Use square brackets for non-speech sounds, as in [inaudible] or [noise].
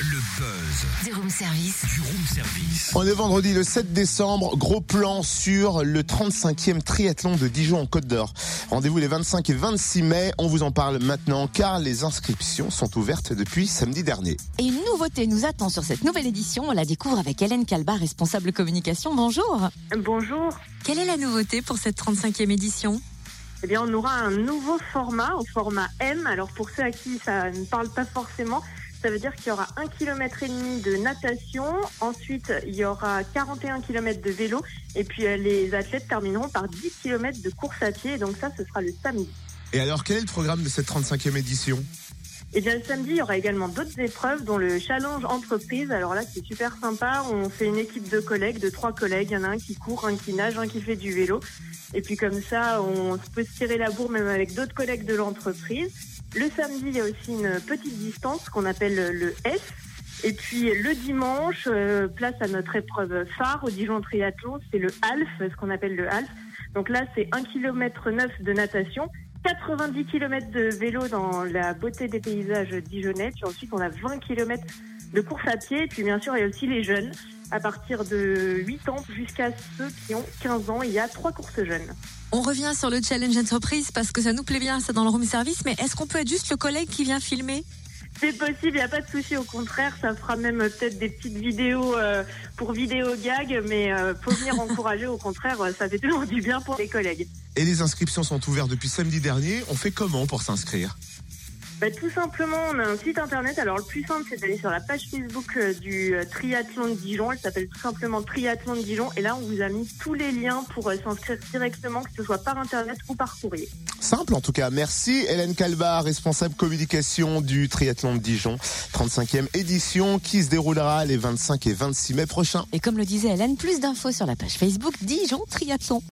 Le buzz Du room service. du room service. On est vendredi le 7 décembre, gros plan sur le 35e triathlon de Dijon en Côte d'Or. Rendez-vous les 25 et 26 mai, on vous en parle maintenant car les inscriptions sont ouvertes depuis samedi dernier. Et une nouveauté nous attend sur cette nouvelle édition. On la découvre avec Hélène Calbar, responsable communication. Bonjour. Bonjour. Quelle est la nouveauté pour cette 35e édition? Eh bien, on aura un nouveau format, au format M. Alors, pour ceux à qui ça ne parle pas forcément, ça veut dire qu'il y aura un kilomètre et demi de natation. Ensuite, il y aura 41 km de vélo. Et puis, euh, les athlètes termineront par 10 km de course à pied. Donc ça, ce sera le samedi. Et alors quel est le programme de cette 35e édition? Et bien, le samedi, il y aura également d'autres épreuves, dont le challenge entreprise. Alors là, c'est super sympa. On fait une équipe de collègues, de trois collègues. Il y en a un qui court, un qui nage, un qui fait du vélo. Et puis comme ça, on peut se tirer la bourre même avec d'autres collègues de l'entreprise. Le samedi, il y a aussi une petite distance qu'on appelle le S. Et puis le dimanche, euh, place à notre épreuve phare au Dijon Triathlon, c'est le half, ce qu'on appelle le half. Donc là, c'est 1 km 9 de natation, 90 km de vélo dans la beauté des paysages dijonnais. Puis ensuite, on a 20 km de course à pied. Et puis bien sûr, il y a aussi les jeunes, à partir de 8 ans jusqu'à ceux qui ont 15 ans. Il y a trois courses jeunes. On revient sur le challenge entreprise parce que ça nous plaît bien, ça dans le room service. Mais est-ce qu'on peut être juste le collègue qui vient filmer? C'est possible, il n'y a pas de souci. Au contraire, ça fera même peut-être des petites vidéos euh, pour vidéo gag, mais euh, faut venir [laughs] encourager. Au contraire, euh, ça fait toujours du bien pour les collègues. Et les inscriptions sont ouvertes depuis samedi dernier, on fait comment pour s'inscrire? Bah, tout simplement, on a un site internet. Alors, le plus simple, c'est d'aller sur la page Facebook euh, du euh, Triathlon de Dijon. Elle s'appelle tout simplement Triathlon de Dijon. Et là, on vous a mis tous les liens pour euh, s'inscrire directement, que ce soit par internet ou par courrier. Simple en tout cas, merci Hélène Calbar, responsable communication du triathlon de Dijon, 35e édition qui se déroulera les 25 et 26 mai prochains. Et comme le disait Hélène, plus d'infos sur la page Facebook Dijon Triathlon.